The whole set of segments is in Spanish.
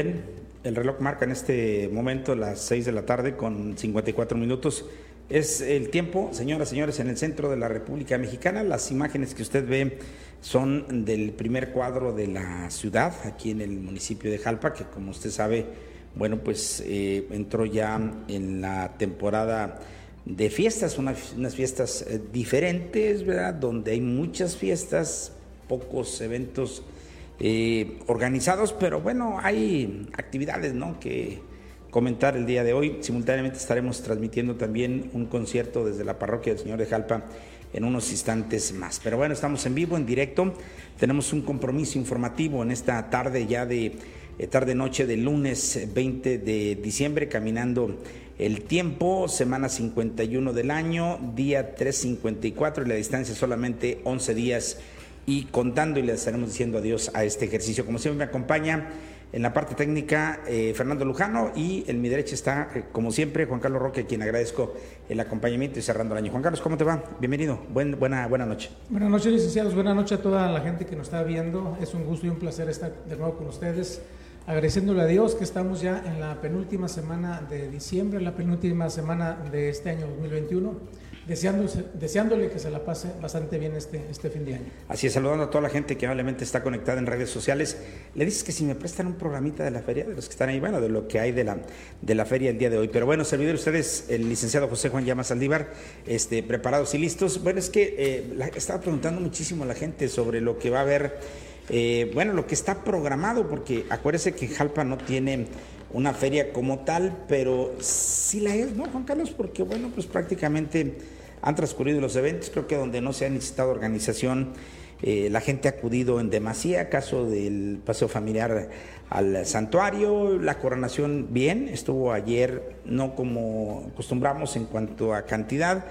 Bien, el reloj marca en este momento las 6 de la tarde con 54 minutos. Es el tiempo, señoras y señores, en el centro de la República Mexicana. Las imágenes que usted ve son del primer cuadro de la ciudad, aquí en el municipio de Jalpa, que como usted sabe, bueno, pues eh, entró ya en la temporada de fiestas, unas fiestas eh, diferentes, ¿verdad? Donde hay muchas fiestas, pocos eventos eh, organizados, pero bueno, hay actividades ¿no? que comentar el día de hoy. Simultáneamente estaremos transmitiendo también un concierto desde la parroquia del Señor de Jalpa en unos instantes más. Pero bueno, estamos en vivo, en directo. Tenemos un compromiso informativo en esta tarde ya de eh, tarde noche del lunes 20 de diciembre, caminando el tiempo, semana 51 del año, día 354 y la distancia solamente 11 días y contando y le estaremos diciendo adiós a este ejercicio. Como siempre me acompaña en la parte técnica eh, Fernando Lujano y en mi derecha está, eh, como siempre, Juan Carlos Roque, a quien agradezco el acompañamiento y cerrando el año. Juan Carlos, ¿cómo te va? Bienvenido, Buen, buena, buena noche. Buenas noches, licenciados, buenas noches a toda la gente que nos está viendo. Es un gusto y un placer estar de nuevo con ustedes, agradeciéndole a Dios que estamos ya en la penúltima semana de diciembre, la penúltima semana de este año 2021 deseándole que se la pase bastante bien este, este fin de año. Así es, saludando a toda la gente que amablemente está conectada en redes sociales. Le dices que si me prestan un programita de la feria, de los que están ahí, bueno, de lo que hay de la, de la feria el día de hoy. Pero bueno, servidor ustedes, el licenciado José Juan Llamas Aldívar, este, preparados y listos. Bueno, es que eh, estaba preguntando muchísimo a la gente sobre lo que va a haber, eh, bueno, lo que está programado, porque acuérdese que Jalpa no tiene una feria como tal, pero sí la es, ¿no, Juan Carlos? Porque, bueno, pues prácticamente han transcurrido los eventos, creo que donde no se ha necesitado organización, eh, la gente ha acudido en demasía, caso del paseo familiar al santuario, la coronación bien, estuvo ayer no como acostumbramos en cuanto a cantidad,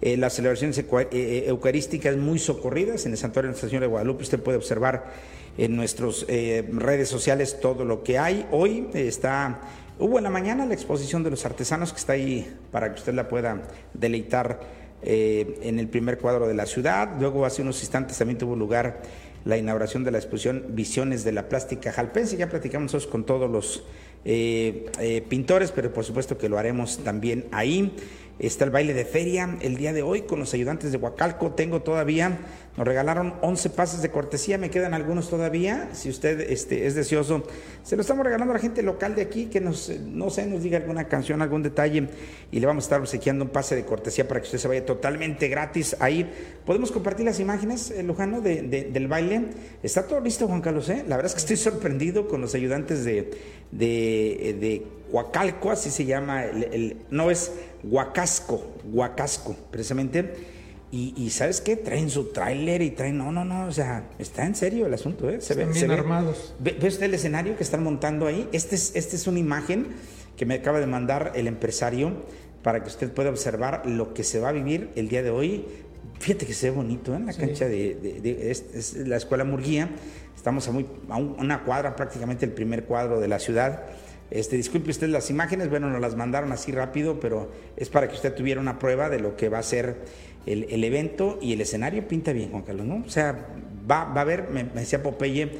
eh, las celebraciones eh, eucarísticas muy socorridas en el santuario de Nuestra Señora de Guadalupe, usted puede observar en nuestras redes sociales todo lo que hay. Hoy está Hubo en la mañana la exposición de los artesanos que está ahí para que usted la pueda deleitar eh, en el primer cuadro de la ciudad. Luego, hace unos instantes, también tuvo lugar la inauguración de la exposición Visiones de la Plástica Jalpense. Ya platicamos con todos los eh, eh, pintores, pero por supuesto que lo haremos también ahí. Está el baile de feria el día de hoy con los ayudantes de Huacalco. Tengo todavía, nos regalaron 11 pases de cortesía, me quedan algunos todavía. Si usted este, es deseoso, se lo estamos regalando a la gente local de aquí que nos, no sé, nos diga alguna canción, algún detalle y le vamos a estar obsequiando un pase de cortesía para que usted se vaya totalmente gratis ahí. Podemos compartir las imágenes, eh, Lujano, de, del baile. Está todo listo, Juan Carlos. ¿eh? La verdad es que estoy sorprendido con los ayudantes de, de, de Huacalco, así se llama, el, no es Huacasco, Huacasco, precisamente. Y, ¿sabes qué? Traen su tráiler y traen, no, no, no, o sea, está en serio el asunto, ¿eh? Se ve, bien armados. Ve, usted el escenario que están montando ahí? Este es, este es una imagen que me acaba de mandar el empresario para que usted pueda observar lo que se va a vivir el día de hoy. Fíjate que se ve bonito, ¿eh? En la cancha de, la Escuela Murguía. Estamos a, muy, a una cuadra, prácticamente el primer cuadro de la ciudad. Este, disculpe usted las imágenes, bueno, nos las mandaron así rápido, pero es para que usted tuviera una prueba de lo que va a ser el, evento y el escenario pinta bien, Juan Carlos, ¿no? O sea, va, va a haber, me, decía Popeye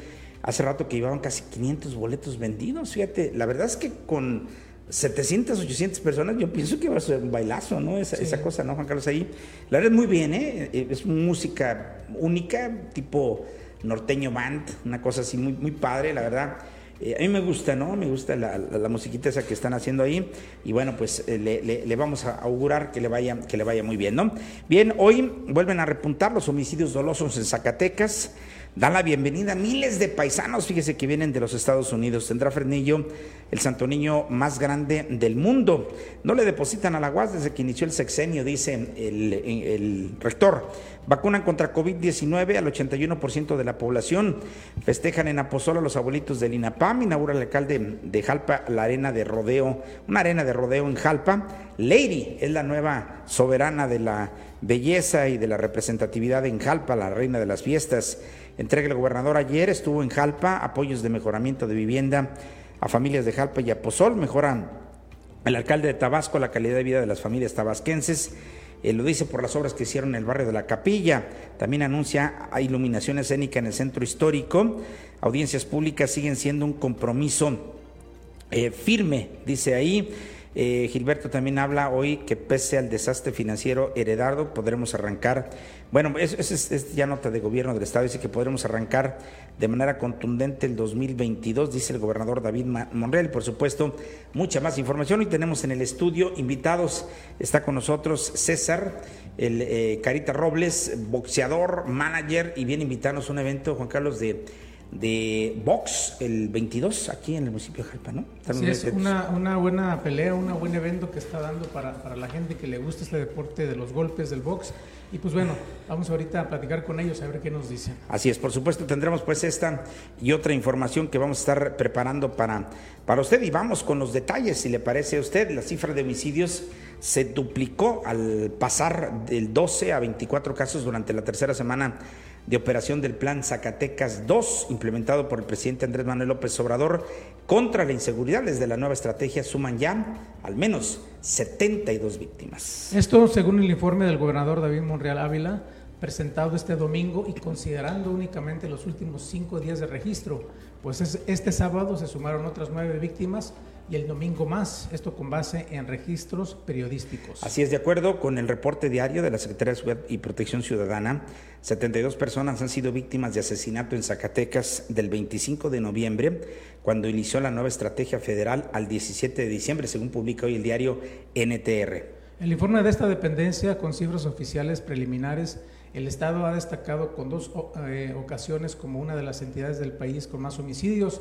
hace rato que llevaban casi 500 boletos vendidos, fíjate, la verdad es que con 700, 800 personas, yo pienso que va a ser un bailazo, ¿no? Esa, esa cosa, ¿no, Juan Carlos? Ahí, la verdad es muy bien, ¿eh? Es música única, tipo norteño band, una cosa así muy, muy padre, la verdad. Eh, a mí me gusta, ¿no? Me gusta la, la, musiquita esa que están haciendo ahí. Y bueno, pues eh, le, le, vamos a augurar que le, vaya, que le vaya muy bien, ¿no? Bien, hoy vuelven a repuntar los homicidios dolosos en Zacatecas. Dan la bienvenida a miles de paisanos, fíjese que vienen de los Estados Unidos. Tendrá Fernillo el santo niño más grande del mundo. No le depositan a la UAS desde que inició el sexenio, dice el, rector. Vacunan contra COVID-19 al 81% de la población. Festejan en Apozola los abuelitos del INAPAM. Inaugura el alcalde de Jalpa la arena de rodeo, una arena de rodeo en Jalpa. Lady es la nueva soberana de la belleza y de la representatividad en Jalpa, la reina de las fiestas. Entrega el gobernador ayer, estuvo en Jalpa, apoyos de mejoramiento de vivienda a familias de Jalpa y Apozol, mejoran el alcalde de Tabasco la calidad de vida de las familias tabasquenses. eh, lo dice por las obras que hicieron en el barrio de la Capilla. También anuncia iluminación escénica en el centro histórico. Audiencias públicas siguen siendo un compromiso eh, firme, dice ahí. Eh, Gilberto también habla hoy que pese al desastre financiero heredado, podremos arrancar, bueno, eso, es, ya nota de gobierno del Estado, dice que podremos arrancar de manera contundente el 2022, dice el gobernador David Monreal. Por supuesto, mucha más información. Hoy tenemos en el estudio invitados, está con nosotros César, el eh, Carita Robles, boxeador, manager, y viene a invitarnos a un evento, Juan Carlos, de de box el 22 aquí en el municipio de Jalpa, ¿no? Sí, es una, una, buena pelea, un buen evento que está dando para, para, la gente que le gusta este deporte de los golpes del box. Y pues bueno, vamos ahorita a platicar con ellos a ver qué nos dicen. Así es, por supuesto tendremos pues esta y otra información que vamos a estar preparando para, para usted y vamos con los detalles, si le parece a usted, la cifra de homicidios se duplicó al pasar del 12 a 24 casos durante la tercera semana de operación del Plan Zacatecas 2, implementado por el presidente Andrés Manuel López Obrador contra la inseguridad. Desde la nueva estrategia suman ya al menos 72 víctimas. Esto según el informe del gobernador David Monreal Ávila, presentado este domingo y considerando únicamente los últimos cinco días de registro, pues este sábado se sumaron otras nueve víctimas y el domingo más, esto con base en registros periodísticos. Así es, de acuerdo con el reporte diario de la Secretaría de Seguridad y Protección Ciudadana, 72 personas han sido víctimas de asesinato en Zacatecas del 25 de noviembre, cuando inició la nueva estrategia federal al 17 de diciembre, según publica hoy el diario NTR. El informe de esta dependencia, con cifras oficiales preliminares, el Estado ha destacado con dos eh, ocasiones como una de las entidades del país con más homicidios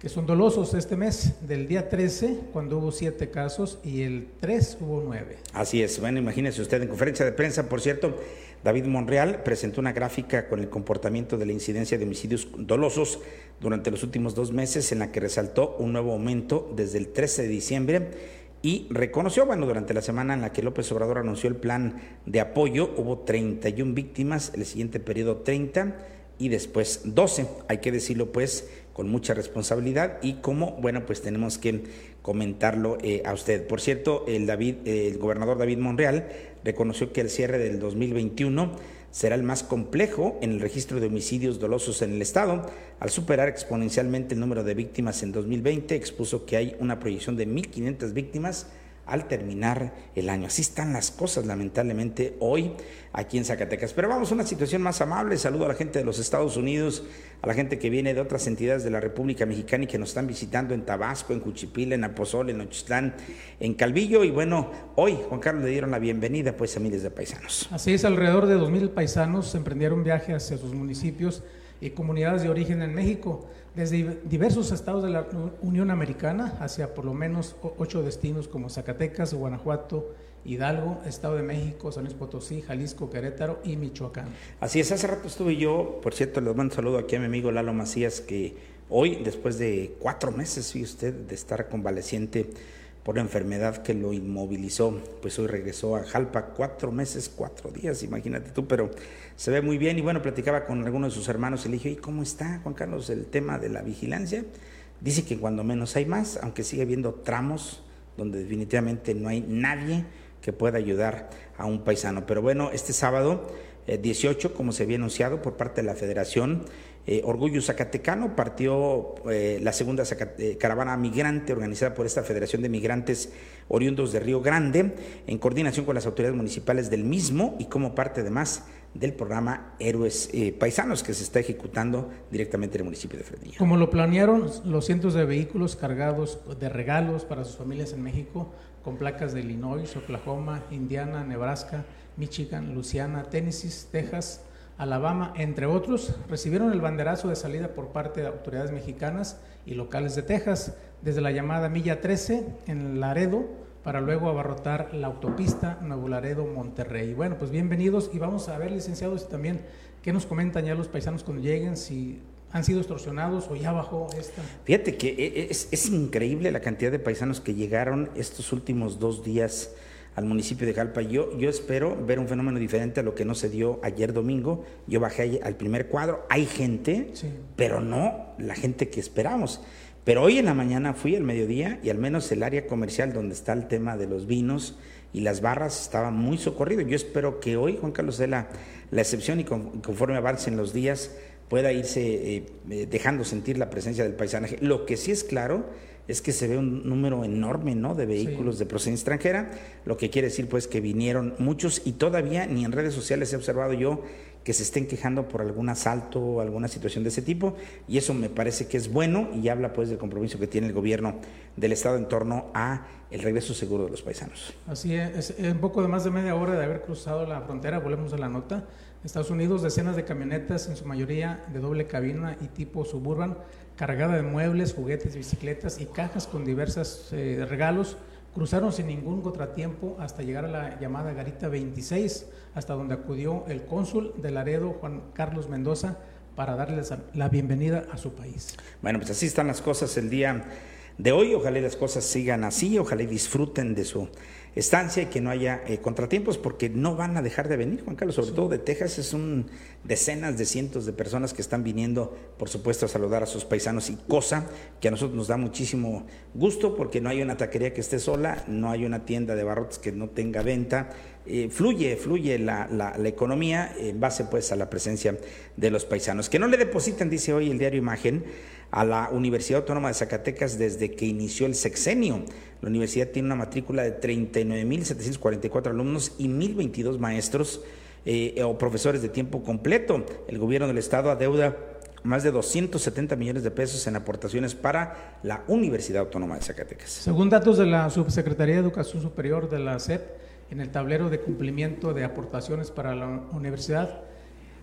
que son dolosos este mes, del día 13, cuando hubo siete casos, y el 3 hubo nueve. Así es, bueno, imagínese usted, en conferencia de prensa, por cierto, David Monreal presentó una gráfica con el comportamiento de la incidencia de homicidios dolosos durante los últimos dos meses, en la que resaltó un nuevo aumento desde el 13 de diciembre y reconoció, bueno, durante la semana en la que López Obrador anunció el plan de apoyo, hubo 31 víctimas, el siguiente periodo 30 y después 12. Hay que decirlo pues con mucha responsabilidad y como, bueno, pues tenemos que comentarlo eh, a usted. Por cierto, el, David, el gobernador David Monreal reconoció que el cierre del 2021 será el más complejo en el registro de homicidios dolosos en el Estado. Al superar exponencialmente el número de víctimas en 2020, expuso que hay una proyección de 1.500 víctimas al terminar el año. Así están las cosas, lamentablemente, hoy aquí en Zacatecas. Pero vamos a una situación más amable. Saludo a la gente de los Estados Unidos, a la gente que viene de otras entidades de la República Mexicana y que nos están visitando en Tabasco, en Cuchipila, en Apozol, en Ochistlán, en Calvillo. Y bueno, hoy, Juan Carlos, le dieron la bienvenida pues a miles de paisanos. Así es, alrededor de dos mil paisanos emprendieron viaje hacia sus municipios y comunidades de origen en México desde diversos estados de la Unión Americana hacia por lo menos ocho destinos como Zacatecas, Guanajuato, Hidalgo, Estado de México, San Luis Potosí, Jalisco, Querétaro y Michoacán. Así es, hace rato estuve yo, por cierto, le mando un saludo aquí a mi amigo Lalo Macías, que hoy, después de cuatro meses, fíjate usted, de estar convaleciente, por enfermedad que lo inmovilizó. Pues hoy regresó a Jalpa cuatro meses, cuatro días, imagínate tú, pero se ve muy bien. Y bueno, platicaba con algunos de sus hermanos y le dije, ¿y cómo está, Juan Carlos, el tema de la vigilancia? Dice que cuando menos hay más, aunque sigue habiendo tramos donde definitivamente no hay nadie que pueda ayudar a un paisano. Pero bueno, este sábado 18, eh, como se había anunciado por parte de la Federación, eh, Orgullo Zacatecano partió eh, la segunda eh, caravana migrante organizada por esta Federación de Migrantes Oriundos de Río Grande, en coordinación con las autoridades municipales del mismo y como parte además del programa Héroes Paisanos que se está ejecutando directamente en el municipio de Fresnillo. Como lo planearon los cientos de vehículos cargados de regalos para sus familias en México, con placas de Illinois, Oklahoma, Indiana, Nebraska, Michigan, Luisiana, Tennessee, Texas, Alabama, entre otros, recibieron el banderazo de salida por parte de autoridades mexicanas y locales de Texas desde la llamada Milla 13 en Laredo para luego abarrotar la autopista Nuevo Laredo-Monterrey. Bueno, pues bienvenidos y vamos a ver, licenciados, también qué nos comentan ya los paisanos cuando lleguen, si han sido extorsionados o ya bajó esta. Fíjate que e, e, es, es increíble la cantidad de paisanos que llegaron estos últimos dos días al municipio de Jalpa. Yo, yo espero ver un fenómeno diferente a lo que no se dio ayer domingo. Yo bajé al primer cuadro, hay gente, pero no la gente que esperamos. Pero hoy en la mañana fui al mediodía y al menos el área comercial donde está el tema de los vinos y las barras estaba muy socorrido. Yo espero que hoy Juan Carlos dé la, la excepción y conforme avancen los días pueda irse eh, eh, dejando sentir la presencia del paisanaje. Lo que sí es claro es que se ve un número enorme ¿no? de vehículos de procedencia extranjera, lo que quiere decir pues que vinieron muchos y todavía ni en redes sociales he observado yo que se estén quejando por algún asalto o alguna situación de ese tipo y eso me parece que es bueno y habla pues del compromiso que tiene el gobierno del estado en torno a el regreso seguro de los paisanos. Así es, un poco de más de media hora de haber cruzado la frontera, volvemos a la nota. Estados Unidos, decenas de camionetas, en su mayoría de doble cabina y tipo suburban, cargada de muebles, juguetes, bicicletas y cajas con diversos eh, regalos, cruzaron sin ningún contratiempo hasta llegar a la llamada Garita 26, hasta donde acudió el cónsul de Laredo, Juan Carlos Mendoza, para darles la bienvenida a su país. Bueno, pues así están las cosas el día de hoy. Ojalá las cosas sigan así, ojalá disfruten de su estancia y que no haya eh, contratiempos porque no van a dejar de venir, Juan Carlos, sobre todo de Texas, es un decenas de cientos de personas que están viniendo, por supuesto, a saludar a sus paisanos y cosa que a nosotros nos da muchísimo gusto porque no hay una taquería que esté sola, no hay una tienda de barrotes que no tenga venta, eh, fluye, fluye la, la, la, economía en base pues a la presencia de los paisanos. Que no le depositan, dice hoy el diario Imagen, a la Universidad Autónoma de Zacatecas desde que inició el sexenio. La universidad tiene una matrícula de 39.744 alumnos y 1.022 maestros eh, o profesores de tiempo completo. El gobierno del estado adeuda más de 270 millones de pesos en aportaciones para la Universidad Autónoma de Zacatecas. Según datos de la Subsecretaría de Educación Superior de la SEP, en el tablero de cumplimiento de aportaciones para la universidad,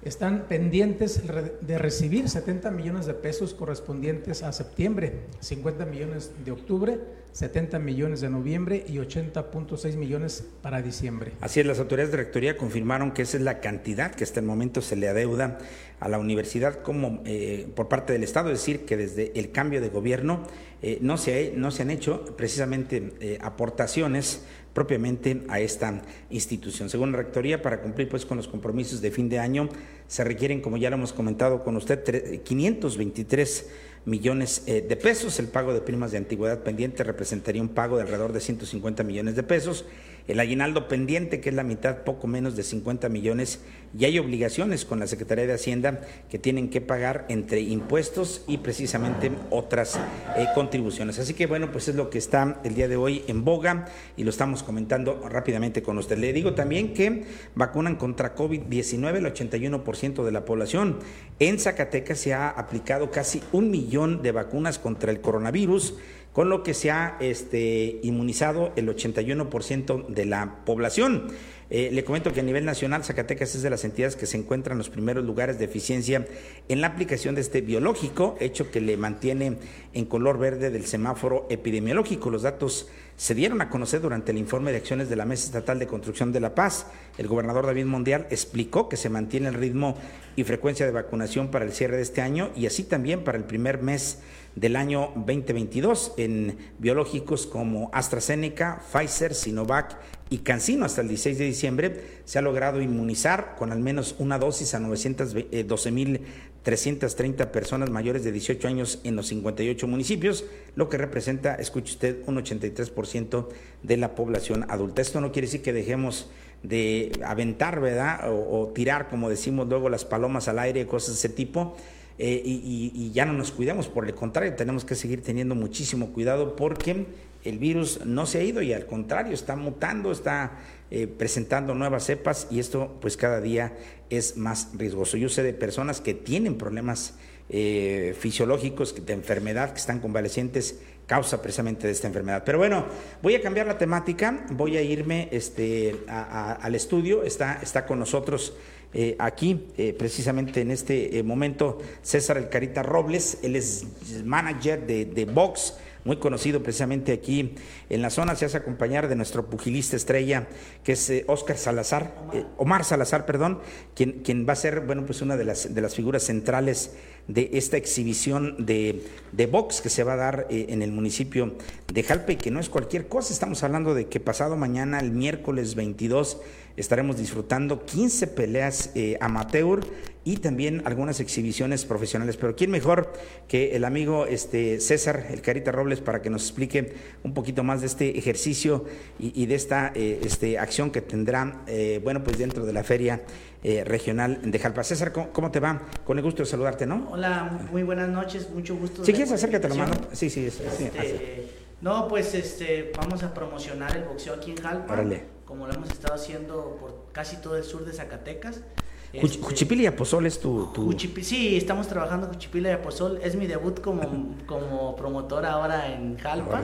están pendientes de recibir 70 millones de pesos correspondientes a septiembre, 50 millones de octubre, 70 millones de noviembre y 80.6 millones para diciembre. Así es, las autoridades de rectoría confirmaron que esa es la cantidad que hasta el momento se le adeuda a la universidad como eh, por parte del Estado, es decir, que desde el cambio de gobierno eh, no, se, no se han hecho precisamente eh, aportaciones propiamente a esta institución. Según la Rectoría, para cumplir pues con los compromisos de fin de año, se requieren, como ya lo hemos comentado con usted, 523 millones eh, de pesos. El pago de primas de antigüedad pendiente representaría un pago de alrededor de 150 millones de pesos. El aguinaldo pendiente, que es la mitad, poco menos de 50 millones, y hay obligaciones con la Secretaría de Hacienda que tienen que pagar entre impuestos y precisamente otras eh, contribuciones. Así que bueno, pues es lo que está el día de hoy en boga y lo estamos comentando rápidamente con usted. Le digo también que vacunan contra COVID-19 el 81% de la población. En Zacatecas se ha aplicado casi un millón de vacunas contra el coronavirus con lo que se ha este, inmunizado el 81% de la población. Eh, le comento que a nivel nacional Zacatecas es de las entidades que se encuentran en los primeros lugares de eficiencia en la aplicación de este biológico, hecho que le mantiene en color verde del semáforo epidemiológico. Los datos se dieron a conocer durante el informe de acciones de la Mesa Estatal de Construcción de la Paz. El gobernador David Mondial explicó que se mantiene el ritmo y frecuencia de vacunación para el cierre de este año y así también para el primer mes del año 2022 en biológicos como AstraZeneca, Pfizer, Sinovac y Cancino hasta el 16 de diciembre se ha logrado inmunizar con al menos una dosis a 912.330 eh, personas mayores de 18 años en los 58 municipios, lo que representa, escuche usted, un 83% de la población adulta. Esto no quiere decir que dejemos de aventar, ¿verdad? O, tirar, como decimos luego, las palomas al aire, cosas de ese tipo eh, y, ya no nos cuidamos, por el contrario, tenemos que seguir teniendo muchísimo cuidado porque el virus no se ha ido y al contrario, está mutando, está eh, presentando nuevas cepas y esto pues cada día es más riesgoso. Yo sé de personas que tienen problemas eh, fisiológicos, de enfermedad, que están convalecientes, causa precisamente de esta enfermedad. Pero bueno, voy a cambiar la temática, voy a irme este, al estudio, está, está con nosotros eh, aquí, eh, precisamente en este eh, momento, César El Carita Robles, él es manager de, de Vox, muy conocido precisamente aquí en la zona, se hace acompañar de nuestro pugilista estrella, que es Oscar Salazar, Omar. Salazar, perdón, quien, quien va a ser, bueno, pues una de las, de las figuras centrales de esta exhibición de, de box que se va a dar en el municipio de Jalpe, que no es cualquier cosa, estamos hablando de que pasado mañana, el miércoles 22, estaremos disfrutando 15 peleas eh, amateur y también algunas exhibiciones profesionales. Pero ¿quién mejor que el amigo este, César, el Carita Robles, para que nos explique un poquito más de este ejercicio y, de esta eh, este, acción que tendrá, eh, bueno, pues dentro de la Feria eh, Regional de Jalpa? César, ¿cómo, te va? Con el gusto de saludarte, ¿no? Hola, muy buenas noches, mucho gusto. Si quieres, acércate la mano. Sí, sí, sí. Este, no, pues este, vamos a promocionar el boxeo aquí en Jalpa. Como lo hemos estado haciendo por casi todo el sur de Zacatecas. Este, Juchipila y Aposol es tu... sí, estamos trabajando Juchipila y Aposol. Es mi debut como, como promotor ahora en Jalpa.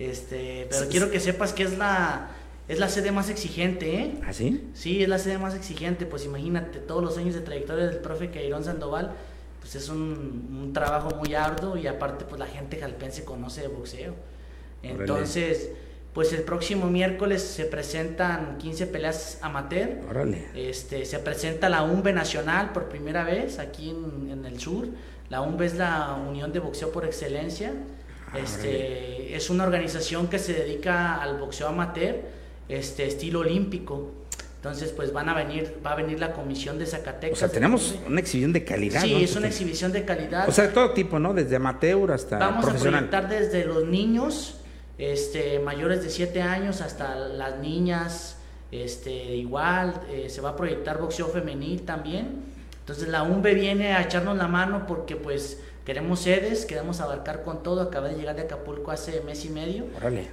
Este, pero quiero que sepas que es la, es la sede más exigente, ¿eh? ¿Ah, sí? Sí, es la sede más exigente. Pues imagínate, todos los años de trayectoria del profe Cairón Sandoval, pues es un, un trabajo muy arduo y aparte pues la gente jalpense conoce de boxeo. Entonces pues el próximo miércoles se presentan 15 peleas amateur. Órale. Este, se presenta la UMBE Nacional por primera vez aquí en, el sur. La UMBE es la Unión de Boxeo por Excelencia. Ah, este, es una organización que se dedica al boxeo amateur, este, estilo olímpico. Entonces, pues van a venir, va a venir la comisión de Zacatecas. O sea, tenemos una exhibición de calidad. Sí, es una exhibición de calidad. O sea, de todo tipo, ¿no? Desde amateur hasta Vamos a proyectar desde los niños, este, mayores de 7 años hasta las niñas, este, igual, eh, se va a proyectar boxeo femenil también. Entonces la UMBE viene a echarnos la mano porque pues queremos sedes, queremos abarcar con todo. Acabé de llegar de Acapulco hace mes y medio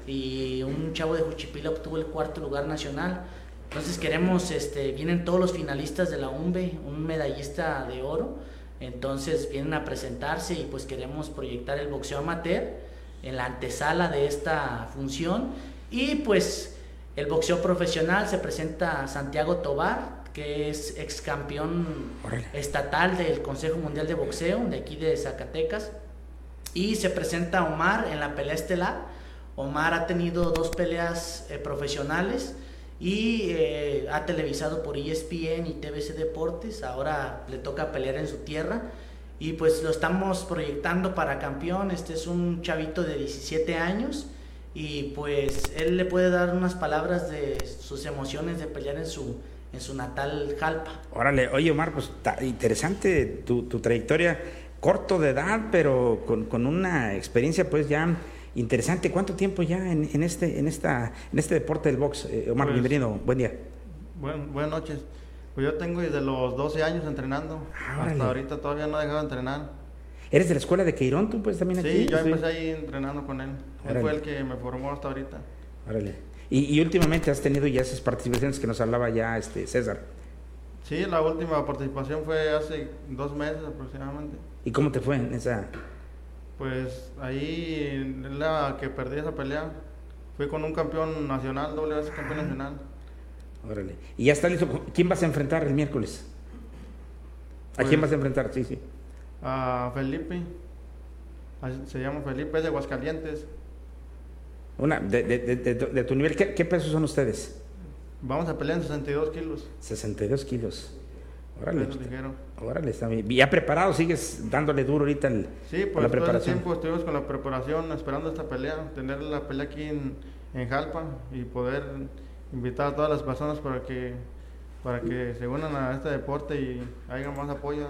y un chavo de Juchipila obtuvo el cuarto lugar nacional. Entonces queremos, este, vienen todos los finalistas de la UMBE, un medallista de oro. Entonces vienen a presentarse y pues queremos proyectar el boxeo amateur en la antesala de esta función. Y pues el boxeo profesional se presenta Santiago Tobar, que es ex campeón estatal del Consejo Mundial de Boxeo de aquí de Zacatecas. Y se presenta Omar en la pelea estelar. Omar ha tenido dos peleas eh, profesionales y eh, ha televisado por ESPN y TBC Deportes. Ahora le toca pelear en su tierra y pues lo estamos proyectando para campeón. Este es un chavito de 17 años y pues él le puede dar unas palabras de sus emociones de pelear en su, en su natal Jalpa. Órale, oye Omar, pues interesante tu, tu, trayectoria, corto de edad, pero con, con, una experiencia pues ya interesante. ¿Cuánto tiempo ya en, en, este, en, esta, en este deporte del box? Eh, Omar, pues, bienvenido, buen día. Buen, buenas noches. Pues yo tengo desde los 12 años entrenando. Ah, Hasta ahorita todavía no he dejado de entrenar. ¿Eres de la escuela de Queirón tú pues también aquí? Sí, yo empecé ahí entrenando con él. Él fue el que me formó hasta ahorita. Órale. Y, y, últimamente has tenido ya esas participaciones que nos hablaba ya este César. Sí, la última participación fue hace dos meses aproximadamente. ¿Y cómo te fue en esa? Pues ahí la que perdí esa pelea. Fui con un campeón nacional, doble vez campeón ah. nacional. Órale. ¿Y ya está listo? ¿Quién vas a enfrentar el miércoles? ¿A quién pues, vas a enfrentar? Sí, sí. A Felipe. Se llama Felipe, es de Aguascalientes. Una, de, de, de, tu nivel, ¿qué, pesos son ustedes? Vamos a pelear en 62 kilos. 62 kilos. Órale. Órale, está bien. ¿Ya preparado? ¿Sigues dándole duro ahorita el, sí, pues la preparación? tiempo estuvimos con la preparación, esperando esta pelea, tener la pelea aquí en, en Jalpa y poder invitar a todas las personas para que, para que se unan a este deporte y haya más apoyo.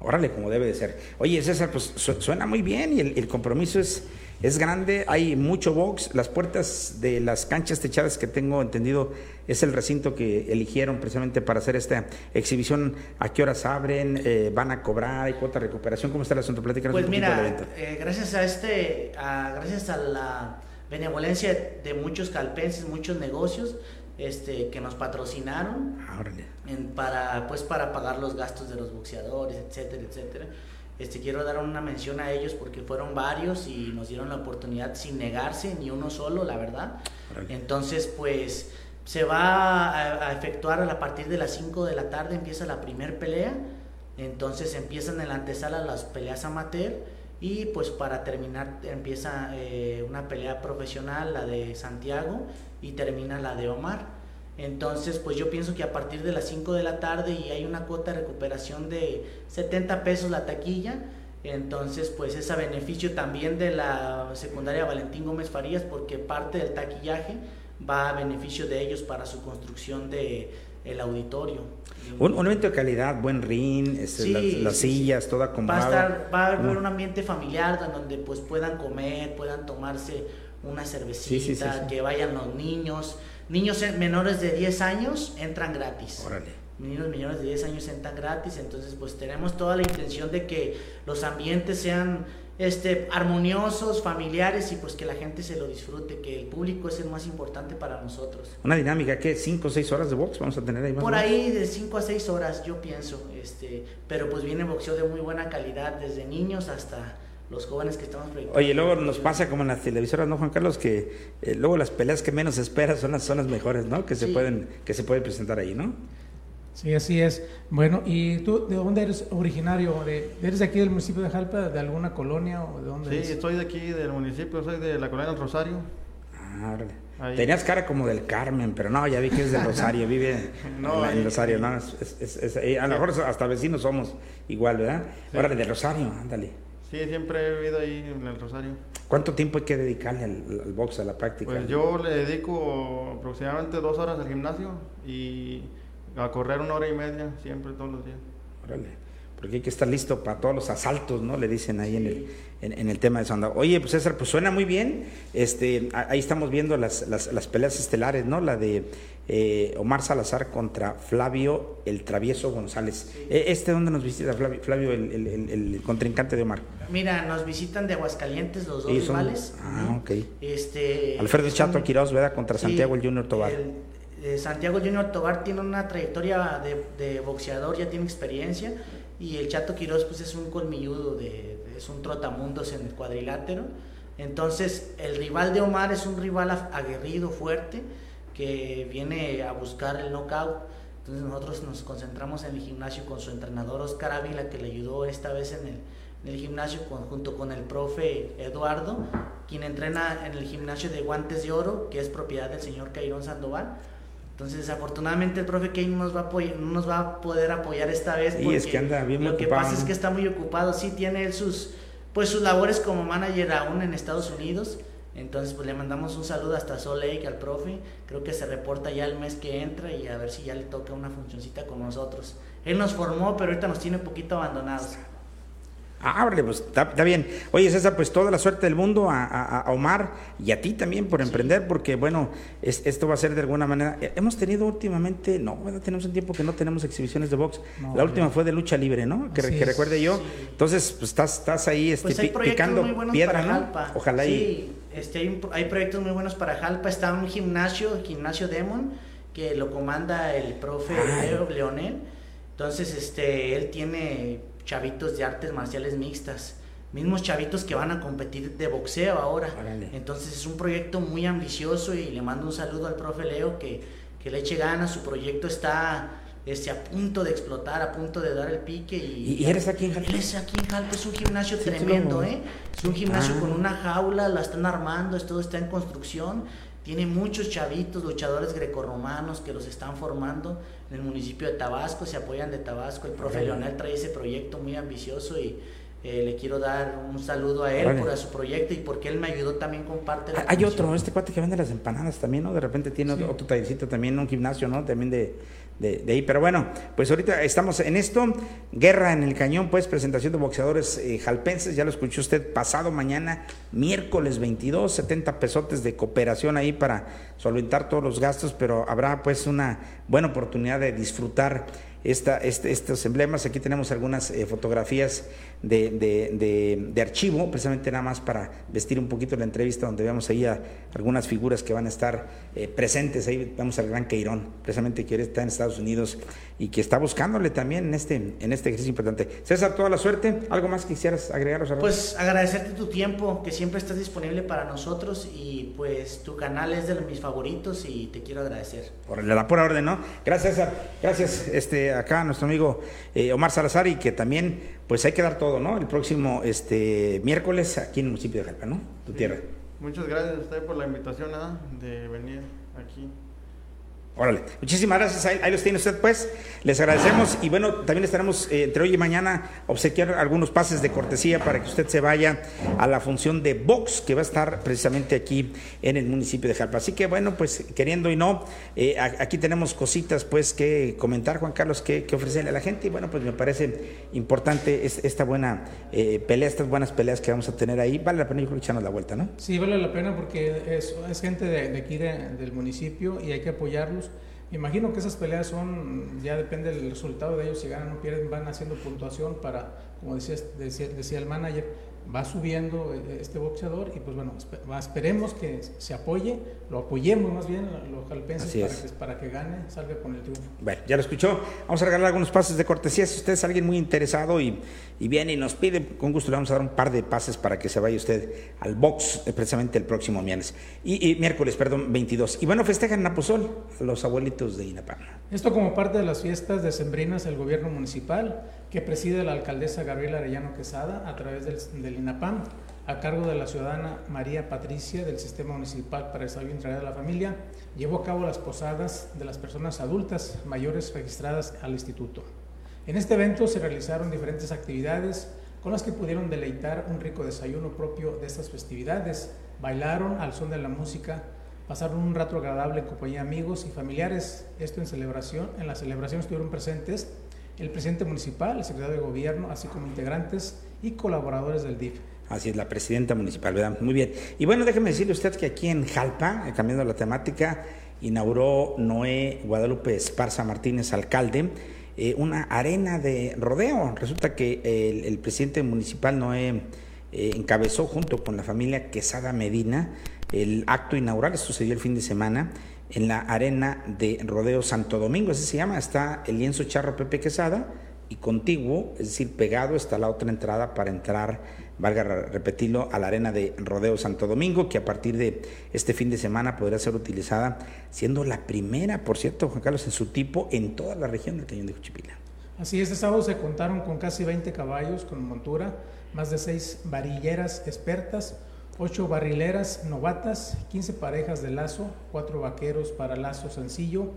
Órale, como debe de ser. Oye, César, pues suena muy bien y el, compromiso es, es grande, hay mucho box, las puertas de las canchas techadas que tengo entendido es el recinto que eligieron precisamente para hacer esta exhibición. ¿A qué horas abren? Eh, ¿Van a cobrar? ¿Hay cuota de recuperación? ¿Cómo está el asunto? Platícanos pues mira, eh, gracias a este, gracias a la benevolencia de muchos calpenses, muchos negocios este, que nos patrocinaron ah, para, pues, para pagar los gastos de los boxeadores, etcétera, etcétera. Este, quiero dar una mención a ellos porque fueron varios y nos dieron la oportunidad sin negarse, ni uno solo, la verdad. Entonces, pues se va a, a, efectuar a partir de las 5 de la tarde, empieza la primer pelea. Entonces empiezan en la antesala las peleas amateur y pues para terminar empieza eh, una pelea profesional, la de Santiago, y termina la de Omar. Entonces, pues yo pienso que a partir de las 5 de la tarde y hay una cuota de recuperación de 70 pesos la taquilla, entonces pues es a beneficio también de la secundaria Valentín Gómez Farías porque parte del taquillaje va a beneficio de ellos para su construcción de el auditorio. Un, evento de calidad, buen ring, este, las, sillas, toda acomodado. Va a, estar, va a haber un ambiente familiar donde pues puedan comer, puedan tomarse una cervecita, que vayan los niños. Niños menores de 10 años entran gratis. Órale niños menores de 10 años entran gratis, entonces pues tenemos toda la intención de que los ambientes sean este, armoniosos, familiares y pues que la gente se lo disfrute, que el público es el más importante para nosotros. Una dinámica, ¿qué? ¿5 o 6 horas de box vamos a tener ahí más? Por ahí de 5 a 6 horas, yo pienso, este, pero pues viene boxeo de muy buena calidad, desde niños hasta los jóvenes que estamos proyectando. Oye, luego nos pasa como en las televisoras, ¿no, Juan Carlos? Que eh, luego las peleas que menos esperas son las, son las mejores, ¿no? Que se, pueden, que se pueden presentar ahí, ¿no? Sí, así es. Bueno, ¿y tú de dónde eres originario? ¿De, ¿Eres de aquí del municipio de Jalpa, de alguna colonia o de dónde? Sí, estoy de aquí del municipio, soy de la colonia del Rosario. Ah, Tenías cara como del Carmen, pero no, ya vi que es del Rosario, vive no, en, Rosario, ¿no? Eh, a lo mejor hasta vecinos somos igual, ¿verdad? Órale, del Rosario, ándale. Sí, siempre he vivido ahí en el Rosario. ¿Cuánto tiempo hay que dedicarle al, al box, a la práctica? Pues yo le dedico aproximadamente dos horas al gimnasio y a correr una hora y media, siempre, todos los días. Órale, porque hay que estar listo para todos los asaltos, ¿no? Le dicen ahí en, el, en, el tema de Sonda. Oye, pues César, pues suena muy bien. Este, ahí estamos viendo las, las, las peleas estelares, ¿no? La de eh, Omar Salazar contra Flavio el Travieso González. E, ¿Este dónde nos visita Flavio, el, el, contrincante de Omar? Mira, nos visitan de Aguascalientes los dos rivales. Ah, ok. Este, Alfredo Chato Quiroz, ¿verdad? Contra Santiago el Junior Tobar. Eh, Santiago Junior Tobar tiene una trayectoria de, boxeador, ya tiene experiencia, y el Chato Quiroz pues es un colmilludo, de, es un trotamundos en el cuadrilátero. Entonces el rival de Omar es un rival aguerrido, fuerte, que viene a buscar el knockout. Entonces nosotros nos concentramos en el gimnasio con su entrenador Oscar Ávila, que le ayudó esta vez en el, gimnasio junto con el profe Eduardo, quien entrena en el gimnasio de Guantes de Oro, que es propiedad del señor Cairón Sandoval. Entonces, desafortunadamente, el profe Kane no nos va a, no nos va a poder apoyar esta vez. Porque es que anda bien Lo que pasa es que está muy ocupado. Sí, tiene sus, pues, sus labores como manager aún en Estados Unidos. Entonces, pues le mandamos un saludo hasta Salt Lake al profe. Creo que se reporta ya el mes que entra y a ver si ya le toca una funcioncita con nosotros. Él nos formó, pero ahorita nos tiene un poquito abandonados. Ah, pues está, bien. Oye, César, pues toda la suerte del mundo a, Omar y a ti también por emprender, porque bueno, esto va a ser de alguna manera. Eh, hemos tenido últimamente, no, bueno, tenemos un tiempo que no tenemos exhibiciones de box. la última fue de lucha libre, ¿no? Que, recuerde yo. Entonces, pues estás, estás ahí este, pues picando piedra, ¿no? Ojalá sí, este, hay, hay proyectos muy buenos para Jalpa. Está un gimnasio, gimnasio Demon, que lo comanda el profe Leonel. Entonces, este, él tiene chavitos de artes marciales mixtas, mismos chavitos que van a competir de boxeo ahora. Entonces es un proyecto muy ambicioso y le mando un saludo al profe Leo que, que le eche ganas, su proyecto está este, a punto de explotar, a punto de dar el pique. ¿Y, ¿Y eres aquí en Jalpa? es aquí en Jalpa, es un gimnasio tremendo, ¿eh? Es un gimnasio ah. con una jaula, la están armando, todo está en construcción. Tiene muchos chavitos, luchadores grecorromanos que los están formando en el municipio de Tabasco, se apoyan de Tabasco. El profe Leonel trae ese proyecto muy ambicioso y eh, le quiero dar un saludo a él por su proyecto y porque él me ayudó también con parte de la Hay otro, este cuate que vende las empanadas también, ¿no? De repente tiene otro tallercito también, un gimnasio, ¿no? También de, de, ahí. Pero bueno, pues ahorita estamos en esto. Guerra en el cañón, pues presentación de boxeadores eh, jalpenses. Ya lo escuchó usted pasado mañana, miércoles 22, 70 pesotes de cooperación ahí para solventar todos los gastos, pero habrá pues una buena oportunidad de disfrutar esta, este, estos emblemas. Aquí tenemos algunas eh, fotografías de, de, de, archivo, precisamente nada más para vestir un poquito la entrevista, donde vemos ahí a algunas figuras que van a estar eh, presentes. Ahí vemos al gran Queirón, precisamente que está en Estados Unidos y que está buscándole también en este, en este ejercicio importante. César, toda la suerte. ¿Algo más quisieras agregar? Pues agradecerte tu tiempo, que siempre estás disponible para nosotros y pues tu canal es de mis favoritos y te quiero agradecer. Por la pura orden, ¿no? Gracias, César. Gracias este, acá a nuestro amigo eh, Omar Salazar y que también pues hay que dar todo, ¿no? El próximo este miércoles aquí en el municipio de Jalpa, ¿no? Tu tierra. Muchas gracias a usted por la invitación ¿ah? de venir aquí. Órale, muchísimas gracias. Ahí, los tiene usted, pues. Les agradecemos. Y bueno, también estaremos eh, entre hoy y mañana obsequiar algunos pases de cortesía para que usted se vaya a la función de Vox, que va a estar precisamente aquí en el municipio de Jalpa. Así que bueno, pues queriendo y no, eh, aquí tenemos cositas, pues, que comentar, Juan Carlos, que, ofrecerle a la gente. Y bueno, pues me parece importante esta buena eh, pelea, estas buenas peleas que vamos a tener ahí. Vale la pena, yo creo, echarnos la vuelta, ¿no? Sí, vale la pena porque es, gente de, aquí del municipio y hay que Imagino que esas peleas son, ya depende del resultado de ellos, si ganan o pierden, van haciendo puntuación para, como decía, decía el manager, va subiendo este boxeador y pues bueno, esperemos que se apoye, lo apoyemos más bien los jalpenses para que, gane, salga con el triunfo. Bueno, ya lo escuchó, vamos a regalar algunos pases de cortesía, si usted es alguien muy interesado y, viene y nos pide, con gusto le vamos a dar un par de pases para que se vaya usted al box eh, precisamente el próximo miércoles, y, miércoles, perdón, 22. Y bueno, festejan en Apozol los abuelitos de Inapán. Esto como parte de las fiestas decembrinas del gobierno municipal que preside la alcaldesa Gabriela Arellano Quesada a través del, INAPAM, a cargo de la ciudadana María Patricia del Sistema Municipal para el Desarrollo Integral de la Familia, llevó a cabo las posadas de las personas adultas mayores registradas al instituto. En este evento se realizaron diferentes actividades con las que pudieron deleitar un rico desayuno propio de estas festividades, bailaron al son de la música, pasaron un rato agradable en compañía de amigos y familiares. Esto en celebración, en la celebración estuvieron presentes el presidente municipal, el secretario de gobierno, así como integrantes y colaboradores del DIF. Así es, la presidenta municipal, ¿verdad? Muy bien. Y bueno, déjeme decirle usted que aquí en Jalpa, eh, cambiando la temática, inauguró Noé Guadalupe Esparza Martínez, alcalde, eh, una arena de rodeo. Resulta que el, presidente municipal Noé eh, encabezó junto con la familia Quesada Medina el acto inaugural, sucedió el fin de semana, en la arena de Rodeo Santo Domingo, así se llama, está el lienzo charro Pepe Quesada y contiguo, es decir, pegado está la otra entrada para entrar, valga repetirlo, a la arena de Rodeo Santo Domingo, que a partir de este fin de semana podrá ser utilizada, siendo la primera, por cierto, Juan Carlos, en su tipo en toda la región del Cañón de Juchipila. Así, este sábado se contaron con casi 20 caballos con montura, más de 6 varilleras expertas, Ocho barrileras novatas, 15 parejas de lazo, cuatro vaqueros para lazo sencillo.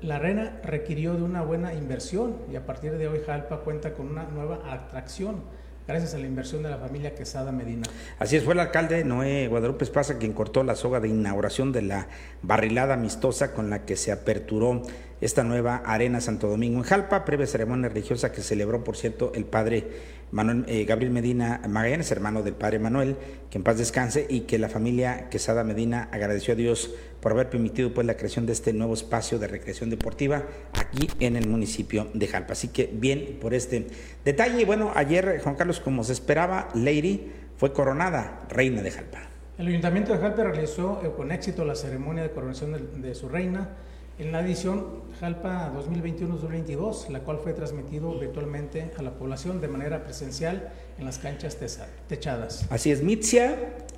La, arena requirió de una buena inversión y a partir de hoy Jalpa cuenta con una nueva atracción gracias a la inversión de la familia Quesada Medina. Así es, fue el alcalde Noé Guadalupe Esparza quien cortó la soga de inauguración de la barrilada amistosa con la que se aperturó esta nueva Arena Santo Domingo en Jalpa, previa ceremonia religiosa que celebró, por cierto, el padre Manuel, eh, Gabriel Medina Magallanes, hermano del padre Manuel, que en paz descanse, y que la familia Quesada Medina agradeció a Dios por haber permitido pues la creación de este nuevo espacio de recreación deportiva aquí en el municipio de Jalpa. Así que bien por este detalle. Y bueno, ayer, Juan Carlos, como se esperaba, Lady fue coronada reina de Jalpa. El Ayuntamiento de Jalpa realizó eh, con éxito la ceremonia de coronación de su reina en la edición Jalpa 2021-2022, la cual fue transmitido virtualmente a la población de manera presencial en las canchas techadas. Así es, Mitzia,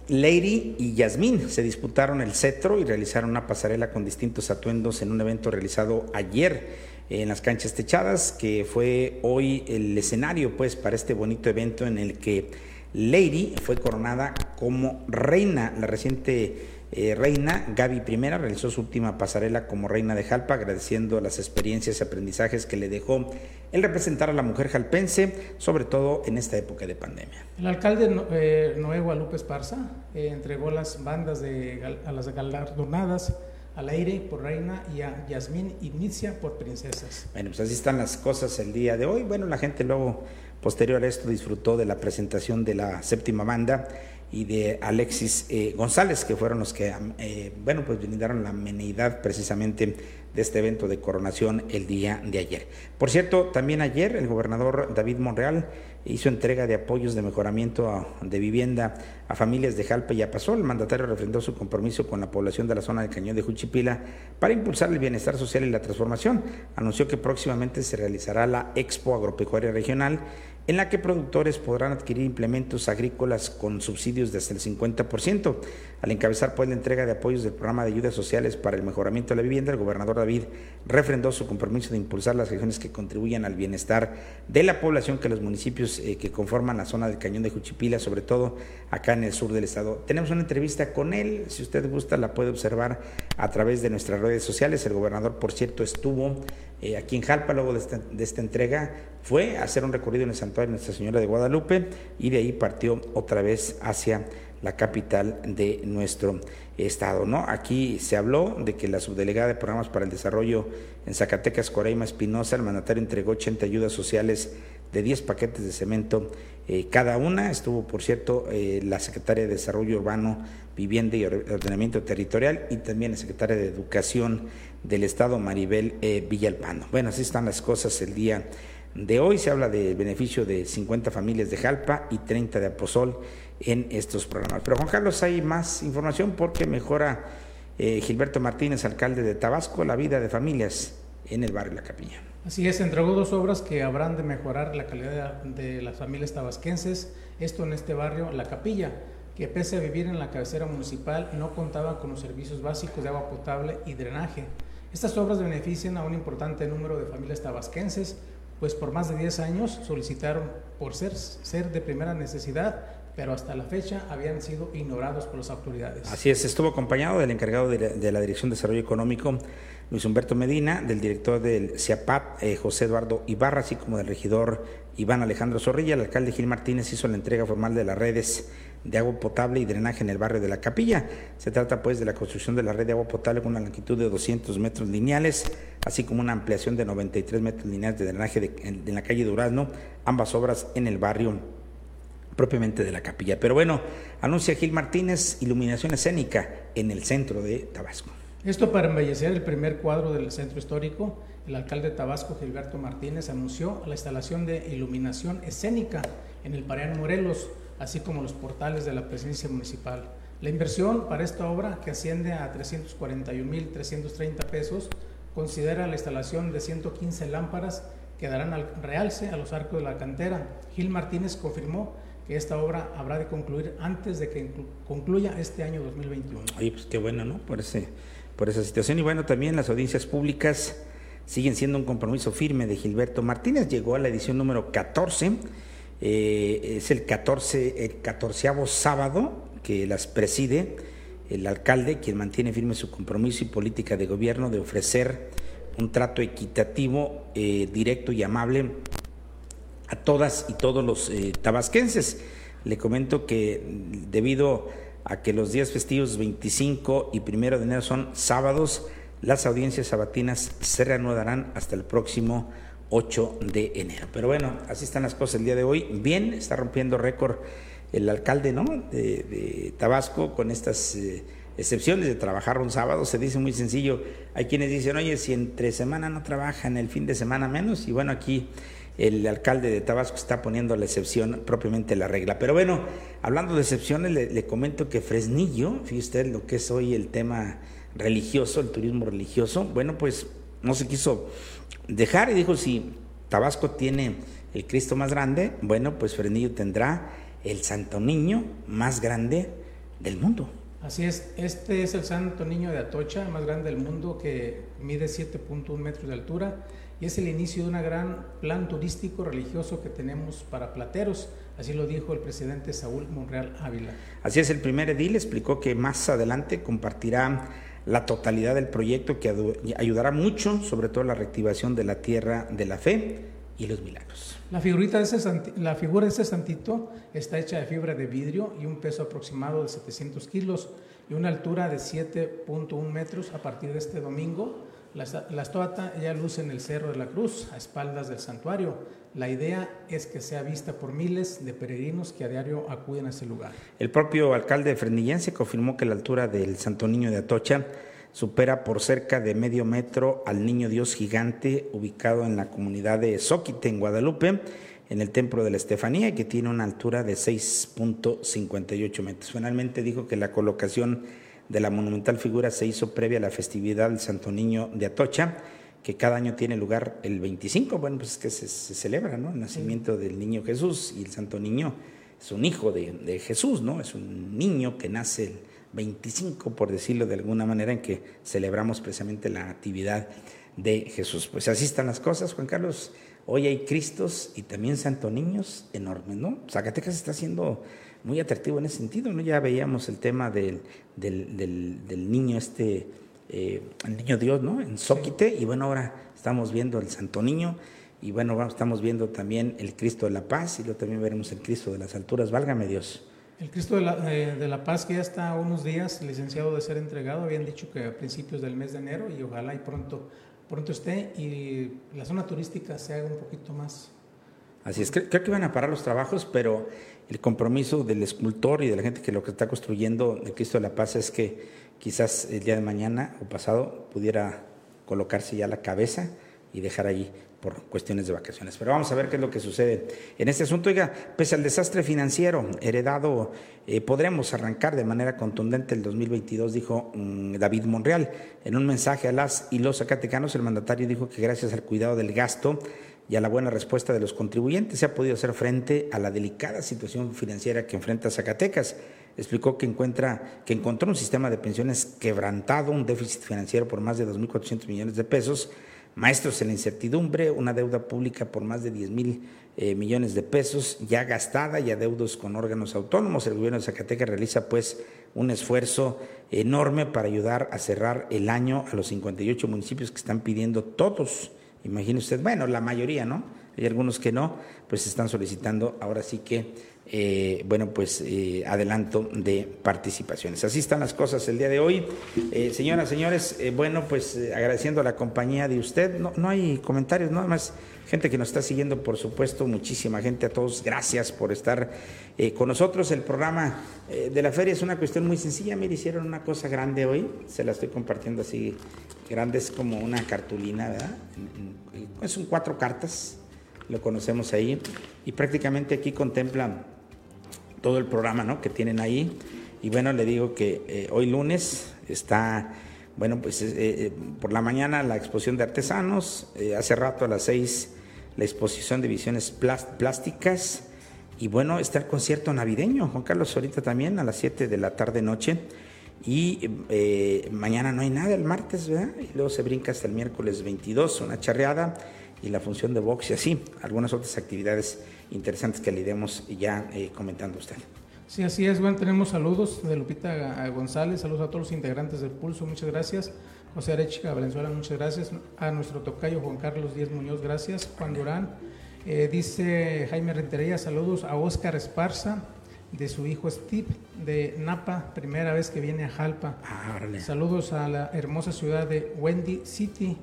Lady y Yasmín se disputaron el cetro y realizaron una pasarela con distintos atuendos en un evento realizado ayer en las canchas techadas, que fue hoy el escenario pues para este bonito evento en el que Lady fue coronada como reina, la reciente eh, reina Gaby I realizó su última pasarela como reina de Jalpa, agradeciendo las experiencias y aprendizajes que le dejó el representar a la mujer jalpense, sobre todo en esta época de pandemia. El alcalde eh, Noé Guadalupe Esparza eh, entregó las bandas de, a las galardonadas al aire por reina y a Yasmín y Nicia por princesas. Bueno, pues así están las cosas el día de hoy. Bueno, la gente luego, posterior a esto, disfrutó de la presentación de la séptima banda y de Alexis eh, González, que fueron los que, eh, bueno, pues brindaron la amenidad precisamente de este evento de coronación el día de ayer. Por cierto, también ayer el gobernador David Monreal hizo entrega de apoyos de mejoramiento de vivienda a familias de Jalpa y Apasol. El mandatario refrendó su compromiso con la población de la zona del Cañón de Juchipila para impulsar el bienestar social y la transformación. Anunció que próximamente se realizará la Expo Agropecuaria Regional en la que productores podrán adquirir implementos agrícolas con subsidios de hasta el 50%. Al encabezar pues la entrega de apoyos del programa de ayudas sociales para el mejoramiento de la vivienda, el gobernador David refrendó su compromiso de impulsar las regiones que contribuyan al bienestar de la población que los municipios eh, que conforman la zona del Cañón de Juchipila, sobre todo acá en el sur del estado. Tenemos una entrevista con él, si usted gusta la puede observar a través de nuestras redes sociales. El gobernador, por cierto, estuvo eh, aquí en Jalpa luego de esta, entrega, fue a hacer un recorrido en el santuario de Nuestra Señora de Guadalupe y de ahí partió otra vez hacia la capital de nuestro estado. ¿no? Aquí se habló de que la subdelegada de programas para el desarrollo en Zacatecas, Coreima Espinosa, el mandatario entregó 80 ayudas sociales de 10 paquetes de cemento eh, cada una. Estuvo, por cierto, eh, la secretaria de Desarrollo Urbano, Vivienda y Ordenamiento Territorial y también la secretaria de Educación del Estado, Maribel eh, Villalpano. Bueno, así están las cosas el día de hoy. Se habla del beneficio de 50 familias de Jalpa y 30 de Aposol en estos programas. Pero Juan Carlos, hay más información porque mejora eh, Gilberto Martínez, alcalde de Tabasco, la vida de familias en el barrio La Capilla. Así es, entregó dos obras que habrán de mejorar la calidad de las familias tabasquenses, esto en este barrio La Capilla, que pese a vivir en la cabecera municipal no contaba con los servicios básicos de agua potable y drenaje. Estas obras benefician a un importante número de familias tabasquenses, pues por más de 10 años solicitaron por ser, ser de primera necesidad pero hasta la fecha habían sido ignorados por las autoridades. Así es, estuvo acompañado del encargado de la, Dirección de Desarrollo Económico, Luis Humberto Medina, del director del CIAPAP, eh, José Eduardo Ibarra, así como del regidor Iván Alejandro Zorrilla. El alcalde Gil Martínez hizo la entrega formal de las redes de agua potable y drenaje en el barrio de La Capilla. Se trata pues de la construcción de la red de agua potable con una longitud de 200 metros lineales, así como una ampliación de 93 metros lineales de drenaje en, la calle Durazno, ambas obras en el barrio propiamente de la capilla. Pero bueno, anuncia Gil Martínez iluminación escénica en el centro de Tabasco. Esto para embellecer el primer cuadro del centro histórico, el alcalde de Tabasco, Gilberto Martínez, anunció la instalación de iluminación escénica en el Pareán Morelos, así como los portales de la presidencia municipal. La inversión para esta obra, que asciende a 341.330 pesos, considera la instalación de 115 lámparas que darán al realce a los arcos de la cantera. Gil Martínez confirmó que esta obra habrá de concluir antes de que concluya este año 2021. Ay, pues qué bueno, ¿no? Por, por esa situación. Y bueno, también las audiencias públicas siguen siendo un compromiso firme de Gilberto Martínez. Llegó a la edición número 14. Eh, es el 14, el 14 sábado que las preside el alcalde, quien mantiene firme su compromiso y política de gobierno de ofrecer un trato equitativo, eh, directo y amable a todas y todos los eh, tabasquenses. Le comento que debido a que los días festivos 25 y 1 de enero son sábados, las audiencias sabatinas se reanudarán hasta el próximo 8 de enero. Pero bueno, así están las cosas el día de hoy. Bien, está rompiendo récord el alcalde ¿no? de, Tabasco con estas eh, excepciones de trabajar un sábado. Se dice muy sencillo. Hay quienes dicen, oye, si entre semana no trabajan, el fin de semana menos. Y bueno, aquí el alcalde de Tabasco está poniendo la excepción propiamente la regla. Pero bueno, hablando de excepciones, le, comento que Fresnillo, fíjese usted lo que es hoy el tema religioso, el turismo religioso, bueno, pues no se quiso dejar y dijo, si Tabasco tiene el Cristo más grande, bueno, pues Fresnillo tendrá el Santo Niño más grande del mundo. Así es, este es el Santo Niño de Atocha, más grande del mundo, que mide 7.1 metros de altura y es el inicio de un gran plan turístico religioso que tenemos para plateros. Así lo dijo el presidente Saúl Monreal Ávila. Así es, el primer edil explicó que más adelante compartirá la totalidad del proyecto que ayudará mucho, sobre todo la reactivación de la tierra de la fe y los milagros. La, figurita de ese, la figura de ese santito está hecha de fibra de vidrio y un peso aproximado de 700 kilos y una altura de 7.1 metros a partir de este domingo la, la ya luce en el Cerro de la Cruz, a espaldas del santuario. La idea es que sea vista por miles de peregrinos que a diario acuden a ese lugar. El propio alcalde frenillense confirmó que la altura del Santo Niño de Atocha supera por cerca de medio metro al Niño Dios gigante ubicado en la comunidad de Zóquite, en Guadalupe, en el Templo de la Estefanía, que tiene una altura de 6.58 metros. Finalmente dijo que la colocación de la monumental figura se hizo previa a la festividad del Santo Niño de Atocha, que cada año tiene lugar el 25. Bueno, pues es que se, celebra, ¿no? El nacimiento del niño Jesús y el Santo Niño es un hijo de, Jesús, ¿no? Es un niño que nace 25, por decirlo de alguna manera, en que celebramos precisamente la actividad de Jesús. Pues así están las cosas, Juan Carlos. Hoy hay Cristos y también Santo Niños enormes, ¿no? Zacatecas está siendo muy atractivo en ese sentido, ¿no? Ya veíamos el tema del, del, niño este, eh, el niño Dios, ¿no? En Zóquite, y bueno, ahora estamos viendo el Santo Niño, y bueno, estamos viendo también el Cristo de la Paz, y luego también veremos el Cristo de las alturas, válgame Dios. El Cristo de la, de la, Paz que ya está unos días licenciado de ser entregado, habían dicho que a principios del mes de enero y ojalá y pronto pronto esté. Y la zona turística se haga un poquito más. Así es, creo que van a parar los trabajos, pero el compromiso del escultor y de la gente que lo que está construyendo de Cristo de la Paz es que quizás el día de mañana o pasado pudiera colocarse ya la cabeza y dejar ahí por cuestiones de vacaciones. Pero vamos a ver qué es lo que sucede en este asunto. Oiga, pese al desastre financiero heredado, eh, podremos arrancar de manera contundente el 2022, dijo mm, David Monreal. En un mensaje a las y los zacatecanos, el mandatario dijo que gracias al cuidado del gasto y a la buena respuesta de los contribuyentes se ha podido hacer frente a la delicada situación financiera que enfrenta Zacatecas. Explicó que, encuentra, que encontró un sistema de pensiones quebrantado, un déficit financiero por más de 2.400 millones de pesos, maestros en la incertidumbre, una deuda pública por más de 10 mil eh, millones de pesos ya gastada y adeudos con órganos autónomos. El gobierno de Zacatecas realiza pues un esfuerzo enorme para ayudar a cerrar el año a los 58 municipios que están pidiendo todos. Imagine usted, bueno, la mayoría, ¿no? Hay algunos que no, pues están solicitando ahora sí que eh, bueno, pues eh, adelanto de participaciones. Así están las cosas el día de hoy. Eh, señoras, señores, bueno, pues agradeciendo la compañía de usted. No, hay comentarios, nada más gente que nos está siguiendo, por supuesto, muchísima gente a todos. Gracias por estar con nosotros. El programa de la feria es una cuestión muy sencilla. Mire, hicieron una cosa grande hoy, se la estoy compartiendo así, grande es como una cartulina, ¿verdad? Son cuatro cartas, lo conocemos ahí, y prácticamente aquí contemplan todo el programa ¿no? que tienen ahí. Y bueno, le digo que eh, hoy lunes está, bueno, pues eh, eh, por la mañana la exposición de artesanos, hace rato a las seis la exposición de visiones plásticas y bueno, está el concierto navideño, Juan Carlos, ahorita también a las 7 de la tarde noche. Y mañana no hay nada, el martes, ¿verdad? Y luego se brinca hasta el miércoles 22, una charreada y la función de box y así, algunas otras actividades interesantes que le iremos ya eh, comentando a usted. Sí, así es. Bueno, tenemos saludos de Lupita González, saludos a todos los integrantes del Pulso, muchas gracias. José Arechica Valenzuela, muchas gracias. A nuestro tocayo Juan Carlos Díez Muñoz, gracias. Juan Durán, eh, dice Jaime Rentería, saludos a Óscar Esparza, de su hijo Steve, de Napa, primera vez que viene a Jalpa. Ah, saludos a la hermosa ciudad de Wendy City,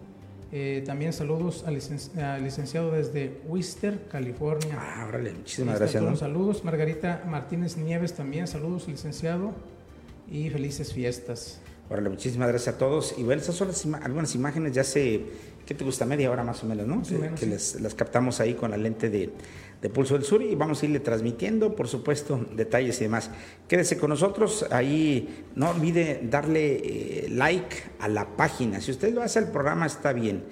eh, también saludos al, licenciado desde Wister, California. Ah, órale, muchísimas gracias. Saludos, Margarita Martínez Nieves también, saludos, licenciado, y felices fiestas. Órale, muchísimas gracias a todos. Y bueno, esas son algunas imágenes, ya sé, ¿qué te gusta? Media hora más o menos, ¿no? que, las captamos ahí con la lente de, de Pulso del Sur y vamos a irle transmitiendo, por supuesto, detalles y demás. Quédese con nosotros, ahí no olvide darle eh, like a la página. Si usted lo hace al programa está bien,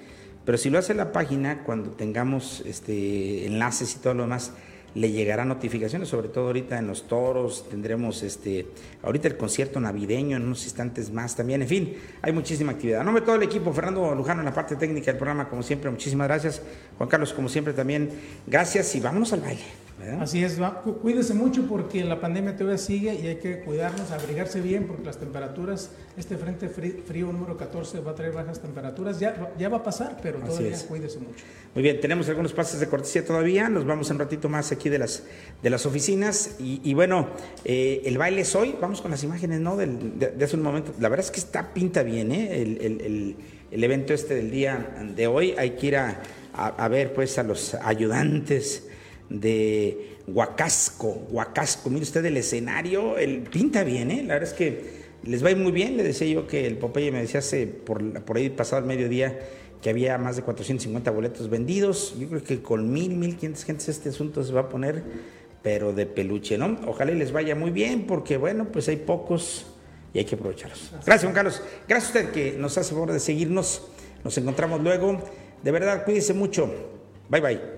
pero si lo hace la página, cuando tengamos este, enlaces y todo lo demás, le llegarán notificaciones, sobre todo ahorita en los toros, tendremos este, ahorita el concierto navideño en unos instantes más también, en fin, hay muchísima actividad. A nombre de todo el equipo, Fernando Lujano en la parte técnica del programa, como siempre, muchísimas gracias. Juan Carlos, como siempre, también gracias y vámonos al baile. Así es, cuídese mucho porque la pandemia todavía sigue y hay que cuidarnos, abrigarse bien porque las temperaturas, este frente frío, número 14 va a traer bajas temperaturas, ya, ya va a pasar, pero todavía cuídese mucho. Muy bien, tenemos algunos pases de cortesía todavía, nos vamos un ratito más aquí de las, de las oficinas y, bueno, eh, el baile es hoy, vamos con las imágenes, ¿no? de, hace un momento, la verdad es que está pinta bien, ¿eh? El, el, el, evento este del día de hoy, hay que ir a, a ver pues a los ayudantes de Huacasco. Huacasco, mire usted el escenario, el pinta bien, ¿eh? La verdad es que les va muy bien. Le decía yo que el Popeye me decía hace por, ahí pasado el mediodía que había más de 450 boletos vendidos. Yo creo que con mil, mil quinientas gentes este asunto se va a poner, pero de peluche, ¿no? Ojalá les vaya muy bien, porque bueno, pues hay pocos y hay que aprovecharlos. Gracias, Juan Carlos. Gracias a usted que nos hace favor de seguirnos. Nos encontramos luego. De verdad, cuídese mucho. Bye bye.